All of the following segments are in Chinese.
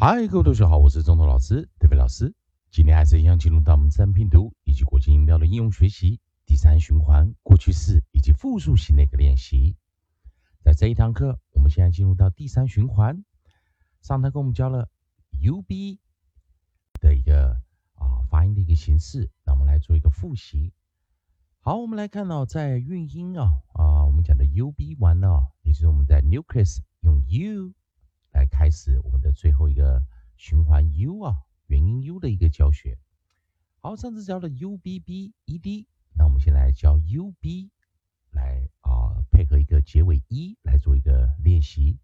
嗨，各位同学好，我是中头老师德飞老师。今天还是一样进入到我们自然拼读以及国际音标的应用学习第三循环过去式以及复数型的一个练习。在这一堂课，我们现在进入到第三循环。上堂课我们教了 U B 的一个啊发音的一个形式，那我们来做一个复习。好，我们来看到在韵音啊啊，我们讲的 U B 完了，也就是我们在 nucleus 用 U。开始我们的最后一个循环 U 啊，元音 U 的一个教学。好，上次教了 U B B E D，那我们先来教 U B，来啊配合一个结尾 E 来做一个练习。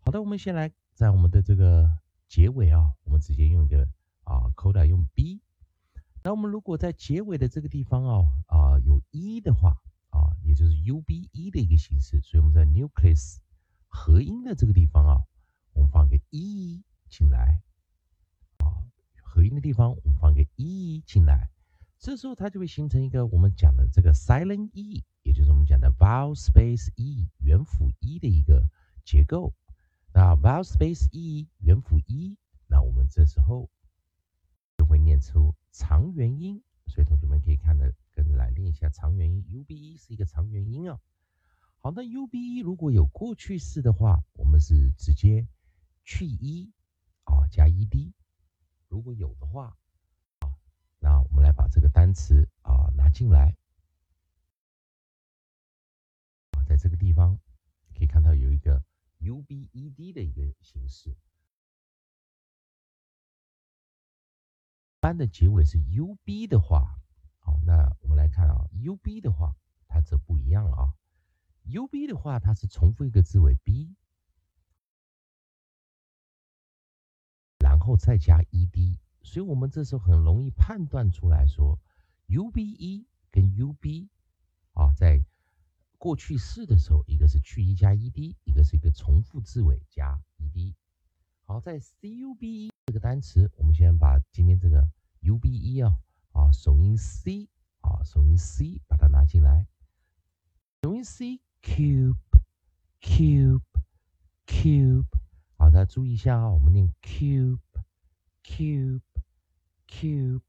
好的，我们先来在我们的这个结尾啊，我们直接用一个啊 code 用 B。那我们如果在结尾的这个地方啊啊有一的话啊，也就是 U B E 的一个形式，所以我们在 nucleus 合音的这个地方啊。我们放个 e 进来，啊，合音的地方我们放个 e 进来，这时候它就会形成一个我们讲的这个 silent e，也就是我们讲的 vowel space e 元辅 e 的一个结构。那 vowel space e 元辅 e，那我们这时候就会念出长元音。所以同学们可以看的跟着来练一下长元音，u b e 是一个长元音啊。好，那 u b e 如果有过去式的话，我们是直接。去一啊，加 ed，如果有的话啊，那我们来把这个单词啊拿进来。啊，在这个地方可以看到有一个 ubed 的一个形式，般的结尾是 ub 的话，好，那我们来看啊，ub 的话它则不一样了啊，ub 的话它是重复一个字尾 b。后再加 ed，所以我们这时候很容易判断出来说，ube 跟 ub 啊，在过去式的时候，一个是去一加 ed，一个是一个重复字尾加 ed。好，在 cube 这个单词，我们先把今天这个 ube 啊啊首音 c 啊首音 c 把它拿进来，首音 c cube cube cube，好的，注意一下啊，我们念 cube。Cube cube，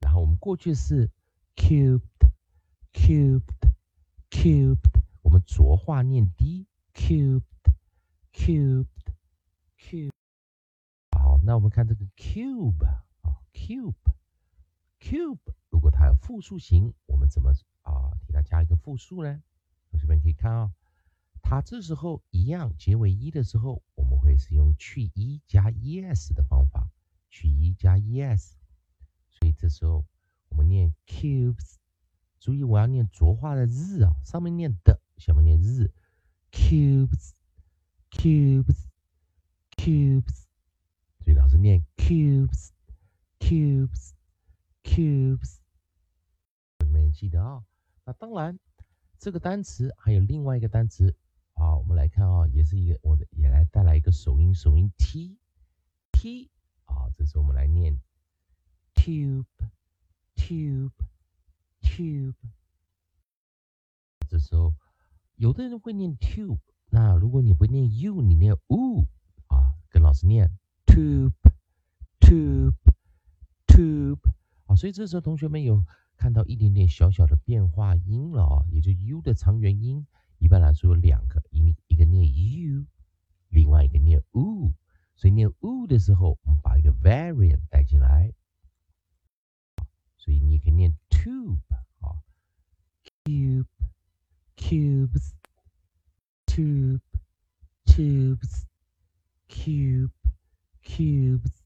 然后我们过去是 cubed cubed cubed，我们浊化念 d cubed cubed cube。好，那我们看这个 cube 啊 cube cube，如果它有复数形，我们怎么啊替它加一个复数呢？同学们可以看啊，它这时候一样结尾一的时候，我们会使用去一加 es 的方法。取一加 es，所以这时候我们念 cubes，注意我要念浊化的日啊，上面念的，下面念日，cubes，cubes，cubes，所以老师念 cubes，cubes，cubes，同学们记得啊。那当然，这个单词还有另外一个单词，好，我们来看啊，也是一个我的，也来带来一个首音，首音 t，t。这时候我们来念 tube，tube，tube。这时候有的人会念 tube，那如果你不念 u，你念 u 啊，跟老师念 tube，tube，tube。好，所以这时候同学们有看到一点点小小的变化音了啊，也就 u 的长元音，一般来说有两个，一一个念 u，另外一个念 u。所以念 u 的时候，variant 带进来，所以你可以念 tube 啊，cube cubes tube tubes cube cubes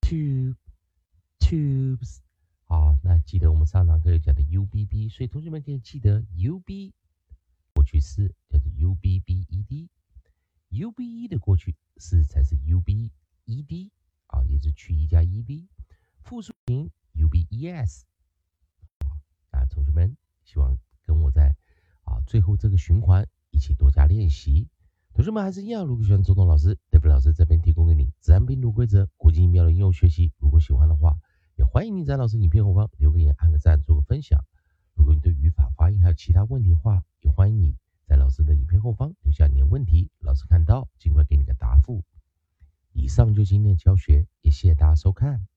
tube tubes 好，那记得我们上堂课有讲的 UBB，所以同学们可以记得 UB 过去式叫做 UBBED。U B E 的过去式才是 u b e d 是去一加 eb，复数型 U B E S 啊，同学们希望跟我在啊最后这个循环一起多加练习。同学们还是一样，如果喜欢周东老师德飞老师这边提供给你自然拼读规则、国际音标的应用学习。如果喜欢的话，也欢迎你在老师影片后方留个言、按个赞、做个分享。如果你对语法、发音还有其他问题的话，也欢迎你。在老师的影片后方留下你的问题，老师看到尽快给你个答复。以上就今天的教学，也谢谢大家收看。